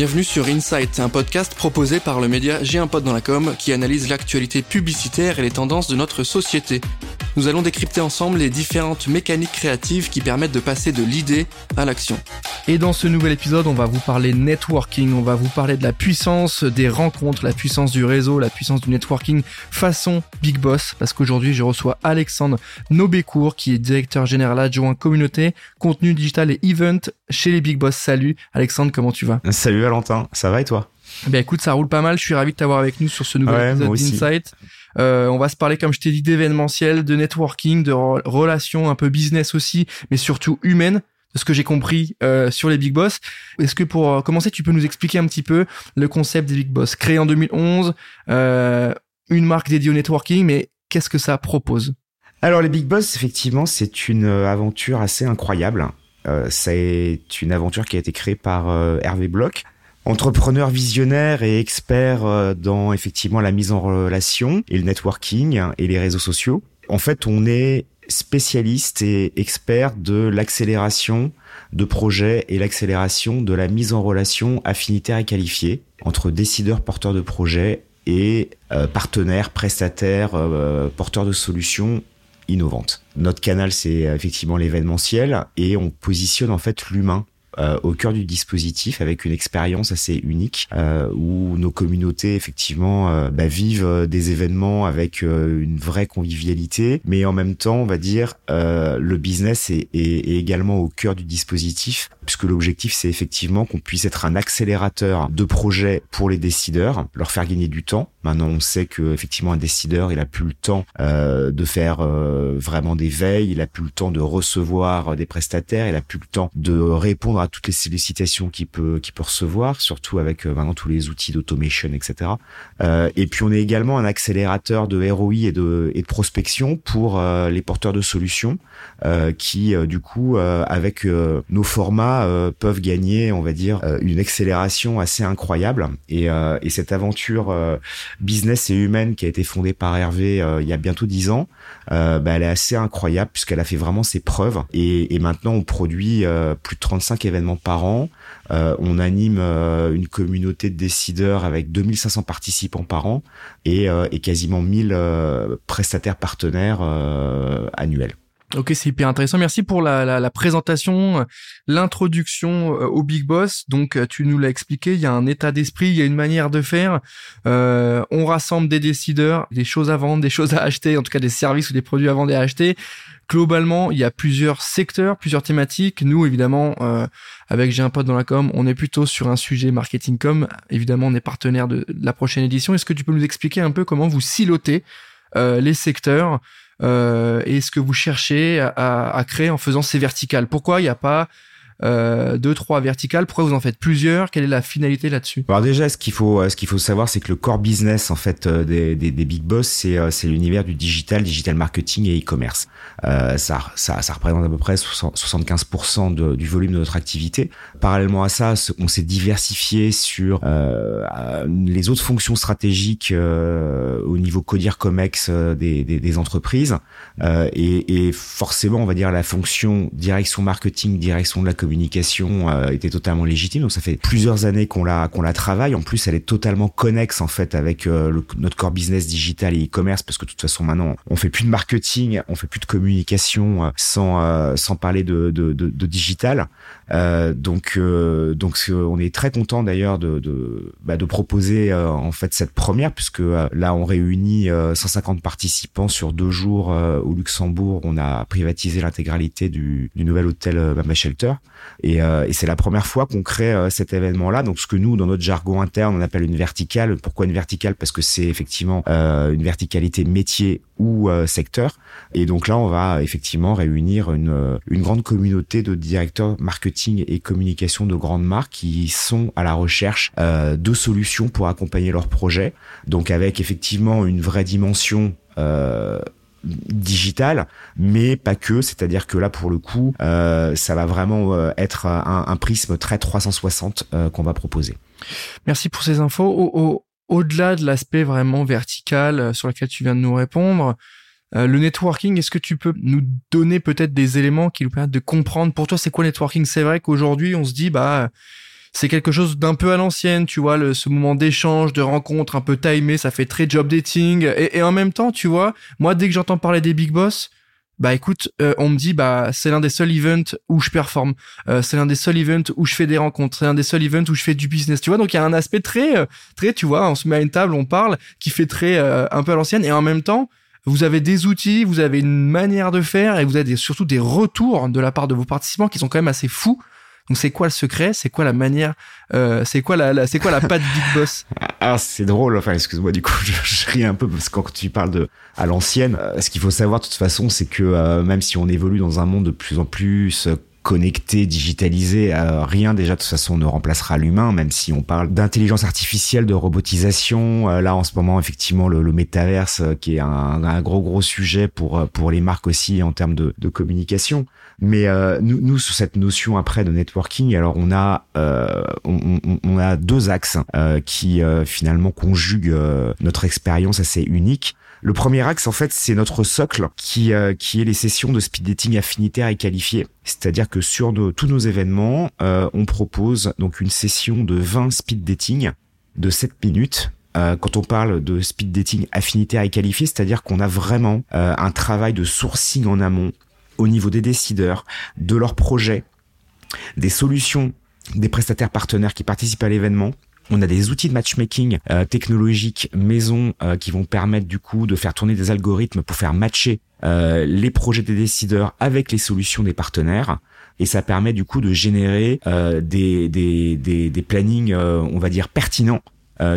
Bienvenue sur Insight, un podcast proposé par le média J'ai un pote dans la com qui analyse l'actualité publicitaire et les tendances de notre société. Nous allons décrypter ensemble les différentes mécaniques créatives qui permettent de passer de l'idée à l'action. Et dans ce nouvel épisode, on va vous parler networking, on va vous parler de la puissance des rencontres, la puissance du réseau, la puissance du networking façon Big Boss, parce qu'aujourd'hui je reçois Alexandre Nobécourt qui est directeur général adjoint communauté, contenu digital et event chez les Big Boss. Salut Alexandre, comment tu vas? Salut Valentin, ça va et toi? Ben écoute, ça roule pas mal, je suis ravi de t'avoir avec nous sur ce nouvel épisode d'Insight. Euh, on va se parler, comme je t'ai dit, d'événementiel, de networking, de relations un peu business aussi, mais surtout humaines de ce que j'ai compris euh, sur les Big Boss. Est-ce que pour euh, commencer, tu peux nous expliquer un petit peu le concept des Big Boss? Créé en 2011, euh, une marque dédiée au networking, mais qu'est-ce que ça propose? Alors les Big Boss, effectivement, c'est une aventure assez incroyable. c'est une aventure qui a été créée par Hervé Bloch, entrepreneur visionnaire et expert dans effectivement la mise en relation et le networking et les réseaux sociaux. En fait, on est spécialiste et expert de l'accélération de projets et l'accélération de la mise en relation affinitaire et qualifiée entre décideurs porteurs de projets et euh, partenaires, prestataires, euh, porteurs de solutions innovantes. Notre canal, c'est effectivement l'événementiel et on positionne en fait l'humain euh, au cœur du dispositif avec une expérience assez unique euh, où nos communautés effectivement euh, bah, vivent des événements avec une vraie convivialité, mais en même temps, on va dire, le business est, est, est, également au cœur du dispositif puisque l'objectif c'est effectivement qu'on puisse être un accélérateur de projets pour les décideurs, leur faire gagner du temps. Maintenant, on sait que effectivement un décideur, il a plus le temps de faire vraiment des veilles, il a plus le temps de recevoir des prestataires, il a plus le temps de répondre à toutes les sollicitations qu'il peut qu'il peut recevoir, surtout avec euh, maintenant tous les outils d'automation, etc. Euh, et puis on est également un accélérateur de ROI et de, et de prospection pour euh, les porteurs de solutions euh, qui du coup avec nos formats peuvent gagner, on va dire, une accélération assez incroyable. Et, et cette aventure business et humaine qui a été fondée par Hervé il y a bientôt dix ans, bah, elle est assez incroyable puisqu'elle a fait vraiment ses preuves. Et, et maintenant on produit plus de 35 événements par an. Euh, on anime euh, une communauté de décideurs avec 2500 participants par an et, euh, quasiment 1000 prestataires partenaires annuels. Ok, c'est hyper intéressant. Merci pour la, présentation, l'introduction au Big Boss. Donc, tu nous l'as expliqué, il y a un état d'esprit, il y a une manière de faire. On rassemble des décideurs, des choses à vendre, des choses à acheter, en tout cas des services ou des produits à vendre et à acheter globalement, il y a plusieurs secteurs, plusieurs thématiques. Nous, évidemment, euh, avec J'ai un pote dans la com, on est plutôt sur un sujet marketing com. Évidemment, on est partenaire de, la prochaine édition. Est-ce que tu peux nous expliquer un peu comment vous silotez euh, les secteurs euh, et ce que vous cherchez à, à, créer en faisant ces verticales? Pourquoi il n'y a pas euh, deux, trois verticales. Pourquoi vous en faites plusieurs? Quelle est la finalité là-dessus? Alors déjà, ce qu'il faut, ce qu'il faut savoir, c'est que le core business en fait euh, des, des, des big boss, c'est euh, c'est l'univers du digital, digital marketing et e-commerce. Euh, ça, ça, ça représente à peu près 75% de, du volume de notre activité. Parallèlement à ça, on s'est diversifié sur euh, les autres fonctions stratégiques au niveau codir comex des, des, des entreprises et, et forcément, on va dire la fonction direction marketing, direction de la communication communication euh, était totalement légitime. Donc ça fait plusieurs années qu'on la qu'on la travaille. En plus, elle est totalement connexe en fait avec euh, le, notre core business digital et e-commerce parce que de toute façon maintenant on fait plus de marketing, on fait plus de communication euh, sans sans parler de de, de, de digital. Donc donc on est très content d'ailleurs de de, bah, de proposer en fait cette première puisque là on réunit 150 participants sur deux jours au Luxembourg. On a privatisé l'intégralité du, du nouvel hôtel Mama Shelter. Et, euh, et c'est la première fois qu'on crée euh, cet événement-là. Donc ce que nous, dans notre jargon interne, on appelle une verticale. Pourquoi une verticale? Parce que c'est effectivement euh, une verticalité métier ou secteur. Et donc là, on va effectivement réunir une, une grande communauté de directeurs marketing et communication de grandes marques qui sont à la recherche de solutions pour accompagner leurs projets. Donc avec effectivement une vraie dimension euh, digital, mais pas que. C'est-à-dire que là, pour le coup, euh, ça va vraiment euh, être un, prisme très 360 euh, qu'on va proposer. Merci pour ces infos. Au, au-delà de l'aspect vraiment vertical euh, sur lequel tu viens de nous répondre, euh, le networking, est-ce que tu peux nous donner peut-être des éléments qui nous permettent de comprendre pour toi c'est quoi le networking? C'est vrai qu'aujourd'hui, on se dit bah c'est quelque chose d'un peu à l'ancienne, tu vois, le, ce moment d'échange, de rencontre un peu timé, ça fait très job dating. Et, et en même temps, tu vois, moi, dès que j'entends parler des big boss, bah écoute, euh, on me dit bah c'est l'un des seuls events où je performe, euh, c'est l'un des seuls events où je fais des rencontres, c'est l'un des seuls events où je fais du business, tu vois. Donc il y a un aspect très euh, très, tu vois, on se met à une table, on parle, qui fait très un peu à l'ancienne et en même temps vous avez des outils, vous avez une manière de faire et vous avez surtout des retours de la part de vos participants qui sont quand même assez fous. Donc c'est quoi le secret? C'est quoi la manière euh, C'est quoi la, c'est quoi la patte Big Boss? Ah c'est drôle. Enfin excuse-moi du coup je, ris un peu parce que quand tu parles de à l'ancienne, euh, ce qu'il faut savoir de toute façon c'est que euh, même si on évolue dans un monde de plus en plus connecté, digitalisé, euh, rien déjà de toute façon ne remplacera l'humain, même si on parle d'intelligence artificielle, de robotisation. Euh, là en ce moment effectivement le, le métaverse euh, qui est un, un, gros gros sujet pour pour les marques aussi en termes de, de communication. Mais nous, nous sur cette notion après de networking, alors on a on, on, on, a deux axes qui finalement conjuguent notre expérience assez unique. Le premier axe, en fait, c'est notre socle qui, euh, qui est les sessions de speed dating affinitaire et qualifiées. C'est-à-dire que sur tous nos événements, euh, on propose donc une session de 20 speed dating de 7 minutes euh, quand on parle de speed dating affinitaire et qualifié, c'est-à-dire qu'on a vraiment un travail de sourcing en amont au niveau des décideurs, de leurs projets, des solutions des prestataires partenaires qui participent à l'événement on a des outils de matchmaking euh, technologique maison euh, qui vont permettre du coup de faire tourner des algorithmes pour faire matcher euh, les projets des décideurs avec les solutions des partenaires. Et ça permet du coup de générer des, des, des, des plannings, on va dire, pertinents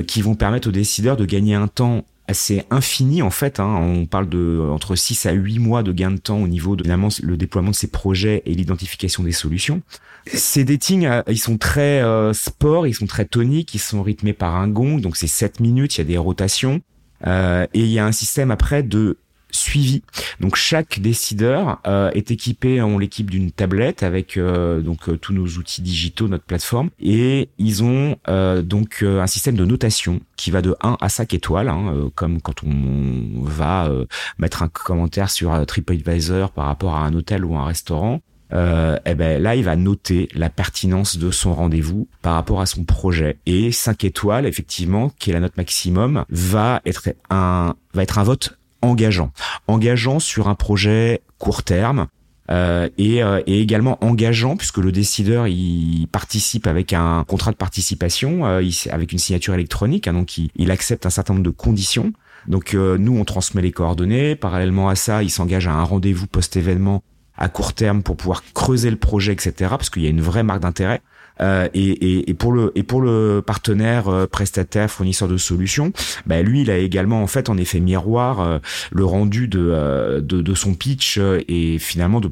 qui vont permettre aux décideurs de gagner un temps assez infini en fait. Hein. On parle de entre 6 à 8 mois de gain de temps au niveau de finalement, le déploiement de ces projets et l'identification des solutions. Ces datings, euh, ils sont très euh, sport, ils sont très toniques, ils sont rythmés par un gong, donc c'est 7 minutes, il y a des rotations. Euh, et il y a un système après de suivi. Donc chaque décideur euh, est équipé, on l'équipe d'une tablette avec euh, donc euh, tous nos outils digitaux, notre plateforme, et ils ont donc un système de notation qui va de 1 à 5 étoiles, hein, comme quand on va mettre un commentaire sur TripAdvisor par rapport à un hôtel ou un restaurant. Euh, eh ben là il va noter la pertinence de son rendez-vous par rapport à son projet et 5 étoiles effectivement qui est la note maximum va être un va être un vote engageant. Engageant sur un projet court terme, euh, et, euh, et, également engageant puisque le décideur il participe avec un contrat de participation euh, avec une signature électronique hein, donc il, il, accepte un certain nombre de conditions. Donc euh, nous on transmet les coordonnées. Parallèlement à ça il s'engage à un rendez-vous post événement à court terme pour pouvoir creuser le projet etc parce qu'il y a une vraie marque d'intérêt euh, et, et, et, pour le et pour le partenaire euh, prestataire fournisseur de solutions, bah, lui il a également en fait en effet miroir euh, le rendu de, de, de son pitch et finalement de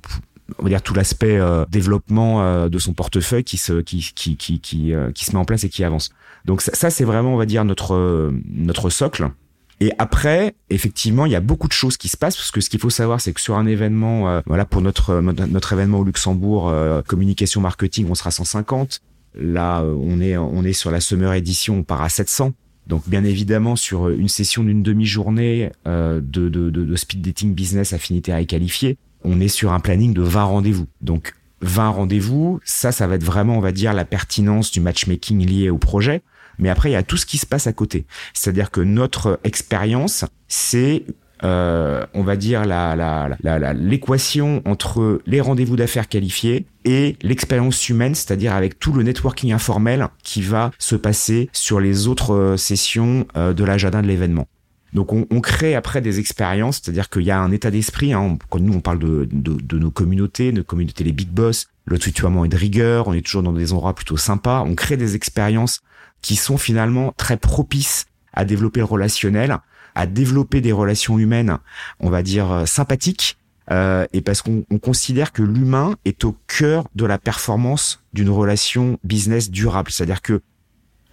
on va dire tout l'aspect développement de son portefeuille qui se qui qui qui, qui se met en place et qui avance. Donc ça, ça c'est vraiment on va dire notre notre socle. Et après, effectivement, il y a beaucoup de choses qui se passent parce que ce qu'il faut savoir, c'est que sur un événement, euh, voilà, pour notre euh, notre événement au Luxembourg, euh, communication marketing, on sera 150. Là, on est on est sur la Summer Edition, on part à 700. Donc, bien évidemment, sur une session d'une demi-journée de, de, de, de, speed dating business affinité et qualifié, on est sur un planning de 20 rendez-vous. Donc, 20 rendez-vous, ça, ça va être vraiment, on va dire, la pertinence du matchmaking lié au projet. Mais après, il y a tout ce qui se passe à côté. C'est-à-dire que notre expérience, c'est euh, on va dire la, la, l'équation entre les rendez-vous d'affaires qualifiés et l'expérience humaine, c'est-à-dire avec tout le networking informel qui va se passer sur les autres euh, sessions euh, de l'agenda de l'événement. Donc on, on, crée après des expériences, c'est-à-dire qu'il y a un état d'esprit. Hein, quand nous on parle de, de, de, nos communautés, de communautés les big boss, le tutoiement est de rigueur, on est toujours dans des endroits plutôt sympas. On crée des expériences qui sont finalement très propices à développer le relationnel, à développer des relations humaines, on va dire euh, sympathiques, euh, et parce qu'on considère que l'humain est au cœur de la performance d'une relation business durable. C'est-à-dire que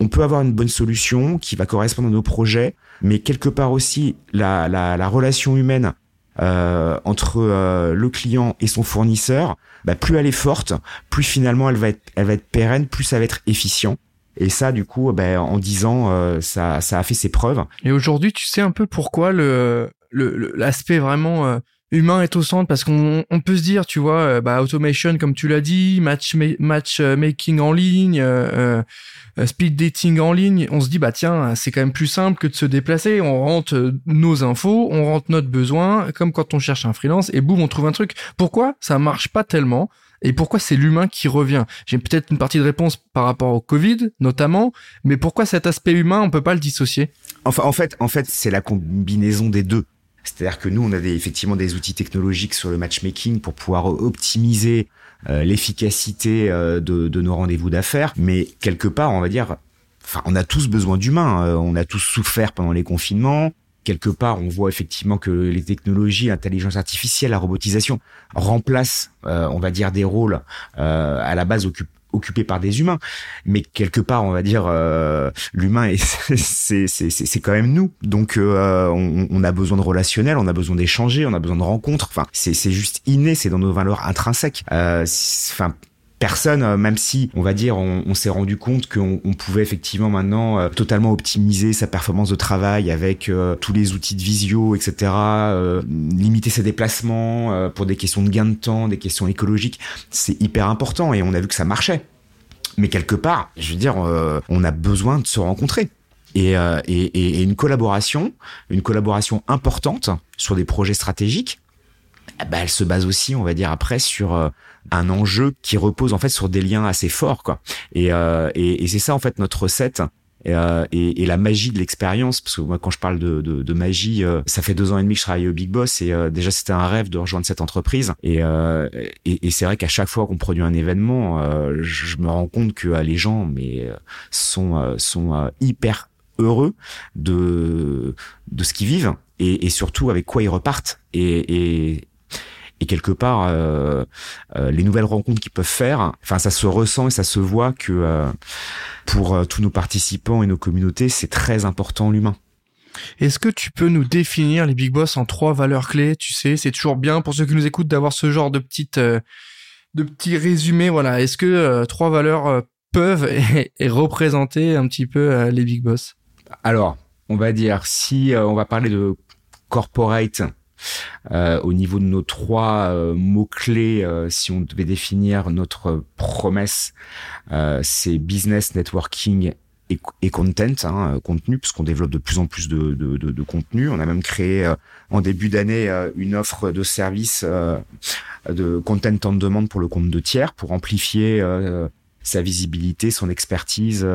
on peut avoir une bonne solution qui va correspondre à nos projets, mais quelque part aussi la, la, la relation humaine euh, entre euh, le client et son fournisseur, bah, plus elle est forte, plus finalement elle va être, elle va être pérenne, plus ça va être efficient. Et ça, du coup, ben, en 10 ans, euh, ça, ça a fait ses preuves. Et aujourd'hui, tu sais un peu pourquoi le l'aspect vraiment humain est au centre? Parce qu'on on peut se dire, tu vois, euh, bah, automation comme tu l'as dit, match euh, making en ligne, euh, speed dating en ligne, on se dit bah tiens, c'est quand même plus simple que de se déplacer. On rentre nos infos, on rentre notre besoin, comme quand on cherche un freelance et boum, on trouve un truc. Pourquoi ça marche pas tellement? Et pourquoi c'est l'humain qui revient? J'ai peut-être une partie de réponse par rapport au Covid, notamment, mais pourquoi cet aspect humain, on peut pas le dissocier? Enfin, en fait, en fait, c'est la combinaison des deux. C'est-à-dire que nous, on a effectivement des outils technologiques sur le matchmaking pour pouvoir optimiser euh, l'efficacité euh, de, nos rendez-vous d'affaires, mais quelque part, on va dire, enfin, on a tous besoin d'humains. Euh, on a tous souffert pendant les confinements. Quelque part, on voit effectivement que les technologies, l'intelligence artificielle, la robotisation remplacent, on va dire, des rôles à la base occupés occupé par des humains. Mais quelque part, on va dire, euh, l'humain, c'est c'est quand même nous. Donc, euh, on, a besoin de relationnel, on a besoin d'échanger, on a besoin de rencontres. Enfin, c'est juste inné, c'est dans nos valeurs intrinsèques. Euh, enfin, personne, euh, même si on va dire on, s'est rendu compte qu'on on pouvait effectivement maintenant euh, totalement optimiser sa performance de travail avec euh, tous les outils de visio, etc. limiter ses déplacements pour des questions de gain de temps, des questions écologiques, c'est hyper important et on a vu que ça marchait. Mais quelque part, je veux dire, on a besoin de se rencontrer. Et, et, et, une collaboration, une collaboration importante sur des projets stratégiques, bah, elle se base aussi, on va dire après, sur un enjeu qui repose en fait sur des liens assez forts quoi. Et, euh, et, et c'est ça en fait notre recette. Et, euh, et, et, la magie de l'expérience, parce que moi quand je parle de, de, de magie, euh, ça fait deux ans et demi que je travaille au Big Boss et euh, déjà c'était un rêve de rejoindre cette entreprise. Et, euh, et, c'est vrai qu'à chaque fois qu'on produit un événement, je, me rends compte que les gens mais sont sont hyper heureux de de ce qu'ils vivent et surtout avec quoi ils repartent. Et, et, quelque part euh, euh, les nouvelles rencontres qu'ils peuvent faire enfin ça se ressent et ça se voit que euh, pour tous nos participants et nos communautés c'est très important l'humain. Est-ce que tu peux nous définir les big boss en trois valeurs clés? Tu sais c'est toujours bien pour ceux qui nous écoutent d'avoir ce genre de petites de petits résumés voilà. Est-ce que trois valeurs peuvent et, représenter un petit peu les big boss? Alors on va dire si on va parler de corporate euh, au niveau de nos trois euh, mots-clés, euh, si on devait définir notre promesse, c'est business, networking et, content, hein, contenu, puisqu'on développe de plus en plus de, de, de, de contenu. On a même créé en début d'année une offre de service de content en demande pour le compte de tiers, pour amplifier sa visibilité, son expertise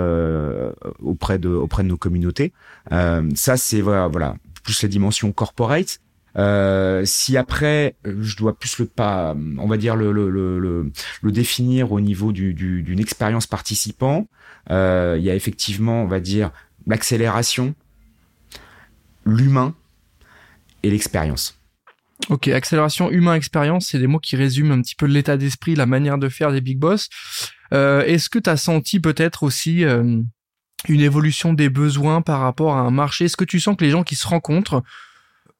auprès de auprès de nos communautés. ça, c'est voilà, voilà, plus la dimension corporate. Euh, si après je dois plus le pas, on va dire le le, le, le, définir au niveau du, d'une expérience participant, euh, il y a effectivement, on va dire l'accélération, l'humain et l'expérience. Ok, accélération, humain, expérience, c'est des mots qui résument un petit peu l'état d'esprit, la manière de faire des big boss. Euh, est-ce que tu as senti peut-être aussi euh, une évolution des besoins par rapport à un marché? Est-ce que tu sens que les gens qui se rencontrent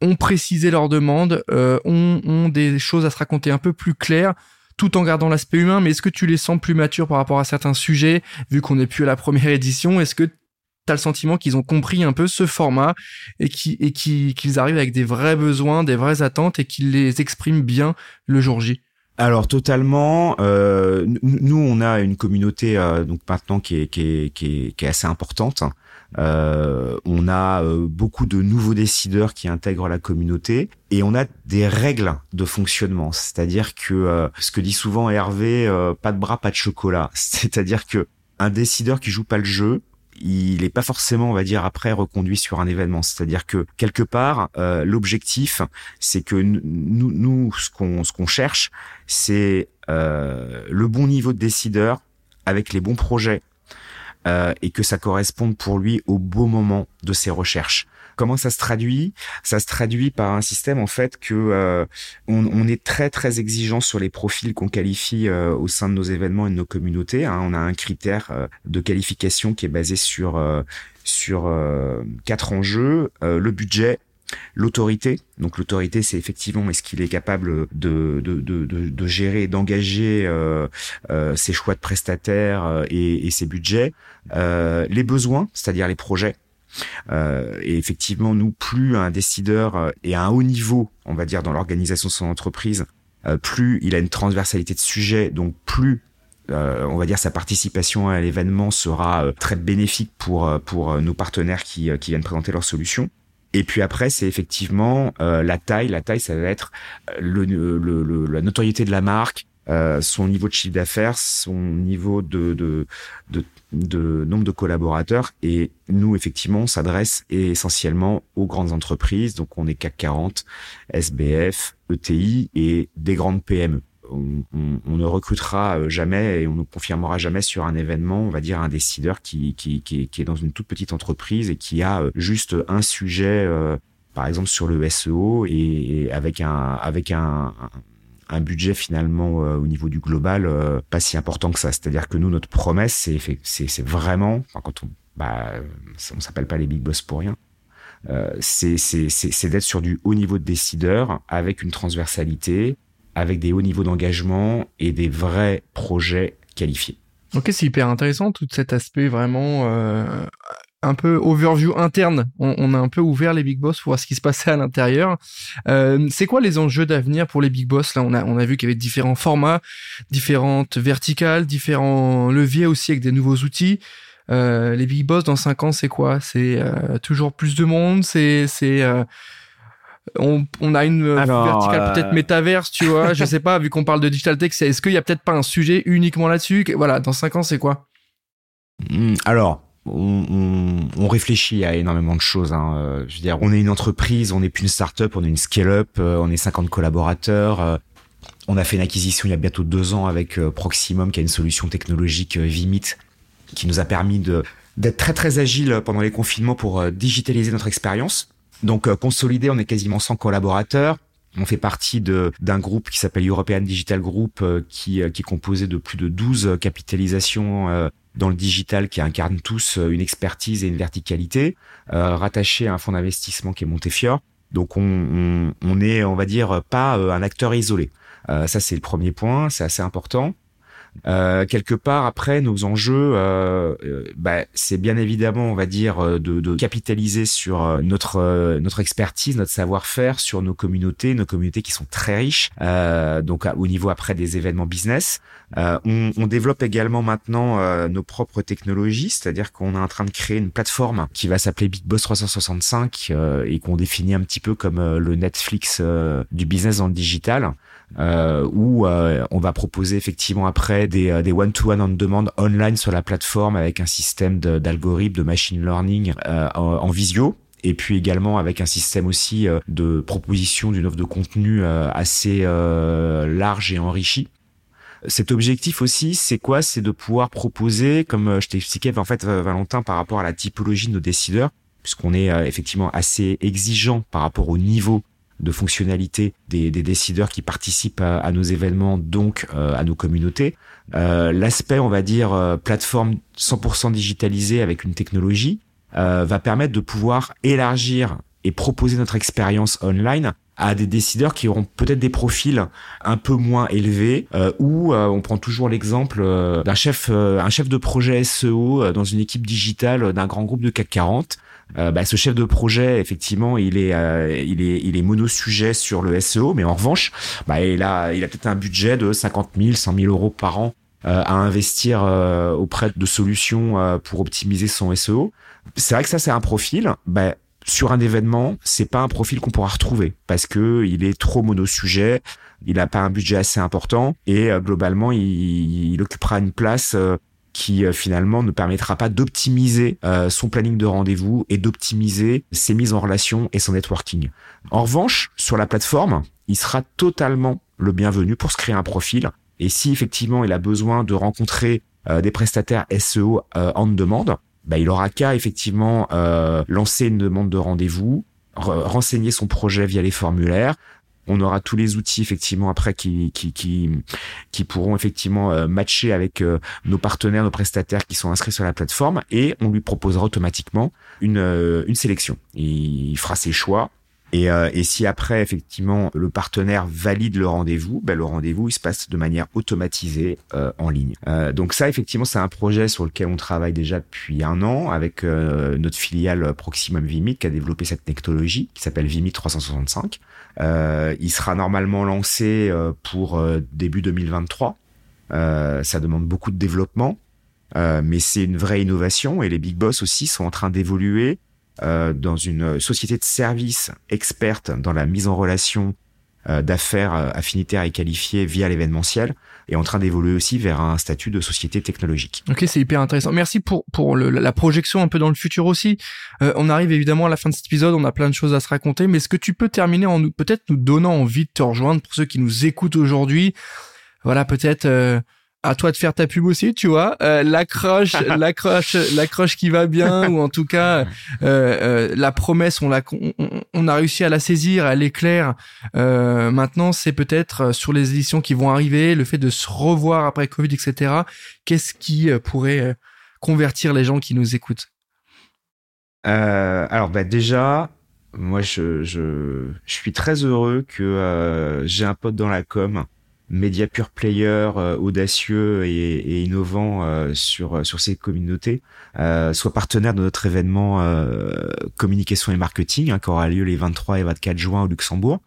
ont précisé leurs demandes, euh, ont, des choses à se raconter un peu plus claires, tout en gardant l'aspect humain. Mais est-ce que tu les sens plus matures par rapport à certains sujets, vu qu'on n'est plus à la première édition? Est-ce que tu as le sentiment qu'ils ont compris un peu ce format et qu'ils arrivent avec des vrais besoins, des vraies attentes et qu'ils les expriment bien le jour J? Alors totalement. Euh, nous, on a une communauté euh, donc maintenant qui est, qui est, qui est assez importante. Euh, on a euh, beaucoup de nouveaux décideurs qui intègrent la communauté et on a des règles de fonctionnement. C'est-à-dire que euh, ce que dit souvent Hervé, pas de bras, pas de chocolat. C'est-à-dire que un décideur qui joue pas le jeu, il n'est pas forcément, on va dire, après reconduit sur un événement. C'est-à-dire que quelque part, l'objectif, c'est que nous, nous, ce qu'on ce qu'on cherche, c'est le bon niveau de décideur avec les bons projets euh, et que ça corresponde pour lui au beau moment de ses recherches. Comment ça se traduit? Ça se traduit par un système en fait que euh, on, on, est très très exigeant sur les profils qu'on qualifie euh, au sein de nos événements et de nos communautés. Hein. On a un critère de qualification qui est basé sur sur quatre enjeux le budget, L'autorité, donc l'autorité, c'est effectivement est-ce qu'il est capable de, de, de, de, gérer, d'engager euh, euh, ses choix de prestataires euh, et, et, ses budgets. les besoins, c'est-à-dire les projets. et effectivement, nous, plus un décideur est à un haut niveau, on va dire, dans l'organisation de son entreprise, plus il a une transversalité de sujets, donc plus on va dire sa participation à l'événement sera très bénéfique pour pour nos partenaires qui, qui viennent présenter leurs solutions. Et puis après, c'est effectivement la taille. La taille, ça va être le, la notoriété de la marque, euh, son niveau de chiffre d'affaires, son niveau de, de, nombre de collaborateurs. Et nous, effectivement, on s'adresse essentiellement aux grandes entreprises. Donc, on est CAC 40, SBF, ETI et des grandes PME. On, ne recrutera euh, jamais et on ne confirmera jamais sur un événement, on va dire, un décideur qui, qui, qui, qui est dans une toute petite entreprise et qui a euh, juste un sujet, par exemple, sur le SEO et, avec un, avec un un budget finalement euh, au niveau du global euh, pas si important que ça. C'est-à-dire que nous, notre promesse, c'est c'est vraiment, quand on, bah, s'appelle pas les big boss pour rien. Euh, c'est d'être sur du haut niveau de décideur avec une transversalité, avec des hauts niveaux d'engagement et des vrais projets qualifiés. Ok, c'est hyper intéressant tout cet aspect vraiment euh, un peu overview interne. On, a un peu ouvert les big boss pour voir ce qui se passait à l'intérieur. Euh, c'est quoi les enjeux d'avenir pour les big boss? Là, on a, on a vu qu'il y avait différents formats, différentes verticales, différents leviers aussi avec des nouveaux outils. Euh, les big boss dans cinq ans, c'est quoi? C'est toujours plus de monde? C'est c'est on, on, a une verticale peut-être métaverse, tu vois. je sais pas. Vu qu'on parle de digital tech, est-ce qu'il y a peut-être pas un sujet uniquement là-dessus Voilà, dans cinq ans, c'est quoi? Hmm, Alors on, on, réfléchit à énormément de choses. Hein. Euh, je veux dire, on est une entreprise, on n'est plus une start-up, on est une scale-up, euh, on est 50 collaborateurs. Euh, on a fait une acquisition il y a bientôt deux ans avec Proximum, qui a une solution technologique Vimit, qui nous a permis de d'être très très agile pendant les confinements pour digitaliser notre expérience. Donc consolidé, on est quasiment 100 collaborateurs. On fait partie d'un groupe qui s'appelle European Digital Group, qui, qui est composé de plus de 12 capitalisations dans le digital qui incarne tous euh, une expertise et une verticalité, euh, à un fonds d'investissement qui est Montefiore. Donc on, on, on, est, on va dire, pas euh, un acteur isolé. Euh, ça c'est le premier point, c'est assez important. Euh, quelque part après nos enjeux, euh, euh, bah, c'est bien évidemment, on va dire, de, de capitaliser sur notre notre expertise, notre savoir-faire, sur nos communautés, nos communautés qui sont très riches. donc au niveau après des événements business, on, on, développe également maintenant nos propres technologies, c'est-à-dire qu'on est en train de créer une plateforme qui va s'appeler Big Boss 365 et qu'on définit un petit peu comme le Netflix du business dans le digital euh, où euh, on va proposer effectivement après des, euh, des one-to-one on demande online sur la plateforme avec un système d'algorithme de, machine learning euh, en, visio et puis également avec un système aussi de proposition d'une offre de contenu assez large et enrichi. Cet objectif aussi, c'est quoi? C'est de pouvoir proposer, comme je t'ai expliqué en fait Valentin, par rapport à la typologie de nos décideurs, puisqu'on est effectivement assez exigeant par rapport au niveau de fonctionnalité des, décideurs qui participent à, nos événements, donc euh, à nos communautés. Euh, l'aspect, on va dire, euh, plateforme 100% digitalisée avec une technologie va permettre de pouvoir élargir et proposer notre expérience online à des décideurs qui auront peut-être des profils un peu moins élevés ou on prend toujours l'exemple d'un chef un chef de projet SEO dans une équipe digitale d'un grand groupe de CAC 40 euh, bah, ce chef de projet, effectivement, il est, euh, il est, il est mono-sujet sur le SEO, mais en revanche, bah, il a, il a peut-être un budget de 50 000, 100 000 euros par an euh, à investir auprès de solutions pour optimiser son SEO. C'est vrai que ça, c'est un profil. Bah, sur un événement, c'est pas un profil qu'on pourra retrouver parce que il est trop mono-sujet, il a pas un budget assez important et globalement, il, il, occupera une place qui euh, finalement ne permettra pas d'optimiser euh, son planning de rendez-vous et d'optimiser ses mises en relation et son networking. En revanche, sur la plateforme, il sera totalement le bienvenu pour se créer un profil. Et si effectivement il a besoin de rencontrer euh, des prestataires SEO en demande, bah, il aura qu'à effectivement lancer une demande de rendez-vous, renseigner son projet via les formulaires, on aura tous les outils effectivement après qui qui pourront effectivement euh, matcher avec euh, nos partenaires, nos prestataires qui sont inscrits sur la plateforme et on lui proposera automatiquement une euh, une sélection. Il fera ses choix Et, euh, et, si après, effectivement, le partenaire valide le rendez-vous, ben, le rendez-vous, il se passe de manière automatisée euh, en ligne. Euh, donc ça, effectivement, c'est un projet sur lequel on travaille déjà depuis un an avec euh, notre filiale Proximum Vimit qui a développé cette technologie qui s'appelle Vimit 365. il sera normalement lancé pour début 2023. ça demande beaucoup de développement, mais c'est une vraie innovation et les big boss aussi sont en train d'évoluer euh, dans une société de services experte dans la mise en relation euh, d'affaires euh, affinitaires et qualifiées via l'événementiel est en train d'évoluer aussi vers un statut de société technologique. Ok, c'est hyper intéressant. Merci pour pour le, la projection un peu dans le futur aussi. Euh, on arrive évidemment à la fin de cet épisode, on a plein de choses à se raconter, mais est-ce que tu peux terminer en peut-être nous donnant envie de te rejoindre pour ceux qui nous écoutent aujourd'hui? Voilà, peut-être à toi de faire ta pub aussi, tu vois. Euh, l'accroche, l'accroche, l'accroche qui va bien, ou en tout cas euh, euh, la promesse, on l'a, on, a réussi à la saisir, elle est claire. Euh, maintenant, c'est peut-être sur les éditions qui vont arriver, le fait de se revoir après Covid, etc. Qu'est-ce qui pourrait convertir les gens qui nous écoutent? Alors, bah déjà, moi, je, je, je suis très heureux que j'ai un pote dans la com média pure player euh, audacieux et, et innovant euh, sur euh, sur ces communautés soit partenaire de notre événement communication et marketing hein, qui aura lieu les 23 et 24 juin au Luxembourg.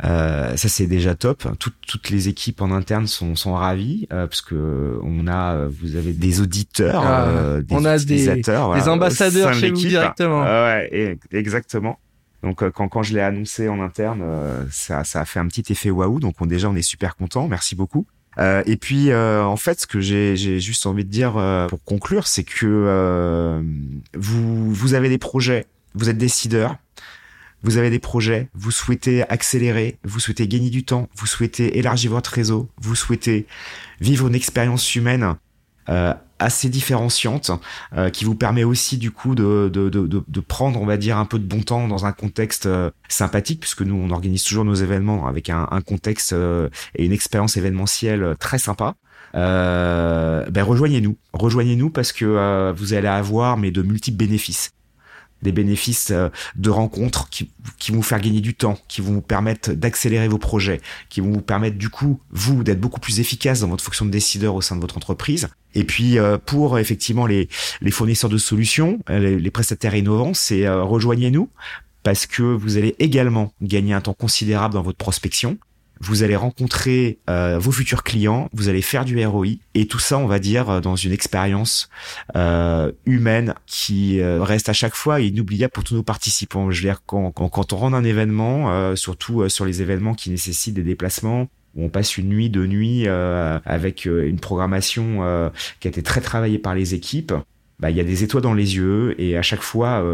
ça c'est déjà top. toutes les équipes en interne sont, sont ravies parce que on a, vous avez des auditeurs, ah, des on a des, des ambassadeurs chez vous directement. ouais, exactement. Donc euh, quand, quand je l'ai annoncé en interne, euh, ça, ça a fait un petit effet waouh. Donc on, déjà on est super content. Merci beaucoup. Euh, et puis en fait, ce que j'ai juste envie de dire pour conclure, c'est que vous vous avez des projets, vous êtes décideur, vous avez des projets, vous souhaitez accélérer, vous souhaitez gagner du temps, vous souhaitez élargir votre réseau, vous souhaitez vivre une expérience humaine euh, assez différenciante euh, qui vous permet aussi du coup de, de, de, de, prendre on va dire un peu de bon temps dans un contexte euh, sympathique puisque nous on organise toujours nos événements avec un, un contexte et une expérience événementielle très sympa. Ben rejoignez-nous. Rejoignez-nous parce que vous allez avoir mais de multiples bénéfices des bénéfices euh, de rencontres qui, qui vont vous faire gagner du temps, qui vont vous permettre d'accélérer vos projets, qui vont vous permettre du coup, vous, d'être beaucoup plus efficace dans votre fonction de décideur au sein de votre entreprise. Et puis euh, pour effectivement les, les fournisseurs de solutions, euh, les, prestataires innovants, c'est rejoignez-nous parce que vous allez également gagner un temps considérable dans votre prospection vous allez rencontrer euh, vos futurs clients, vous allez faire du ROI et tout ça, on va dire, euh, dans une expérience euh, humaine qui euh, reste à chaque fois inoubliable pour tous nos participants. Je veux dire, quand, quand, quand on rend un événement, surtout sur les événements qui nécessitent des déplacements, où on passe une nuit, deux nuits avec une programmation qui a été très travaillée par les équipes. Bah, il y a des étoiles dans les yeux et à chaque fois,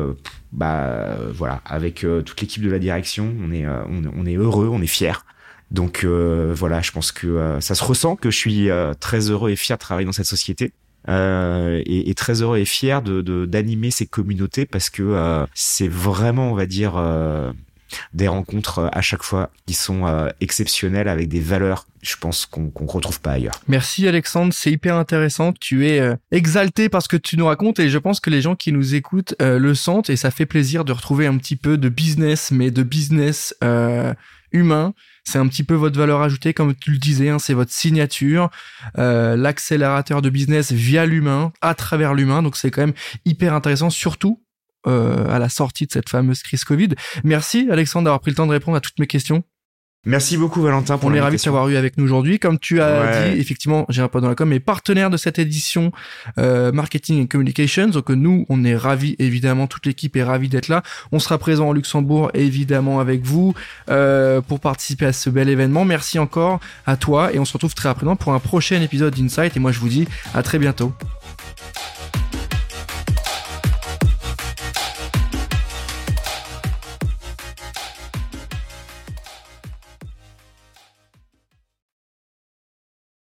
bah voilà, avec toute l'équipe de la direction, on est, on est heureux, on est fier donc euh, voilà, je pense que euh, ça se ressent que je suis euh, très heureux et fier de travailler dans cette société. Et, et, très heureux et fier de d'animer ces communautés parce que c'est vraiment, on va dire, des rencontres à chaque fois qui sont exceptionnelles avec des valeurs, je pense qu'on qu'on retrouve pas ailleurs. Merci Alexandre, c'est hyper intéressant. Tu es exalté parce que tu nous racontes et je pense que les gens qui nous écoutent le sentent et ça fait plaisir de retrouver un petit peu de business, mais de business humain c'est un petit peu votre valeur ajoutée, comme tu le disais, hein, c'est votre signature, euh, l'accélérateur de business via l'humain, à travers l'humain. Donc c'est quand même hyper intéressant, surtout euh, à la sortie de cette fameuse crise Covid. Merci Alexandre d'avoir pris le temps de répondre à toutes mes questions. Merci beaucoup Valentin pour On est ravi de t'avoir eu avec nous aujourd'hui. Comme tu as dit, effectivement, j'ai un peu dans la com, mais partenaire de cette édition euh, Marketing and Communications. Donc nous, on est ravis, évidemment, toute l'équipe est ravie d'être là. On sera présent au Luxembourg, évidemment, avec vous euh, pour participer à ce bel événement. Merci encore à toi et on se retrouve très rapidement pour un prochain épisode d'Insight. Et moi, je vous dis à très bientôt.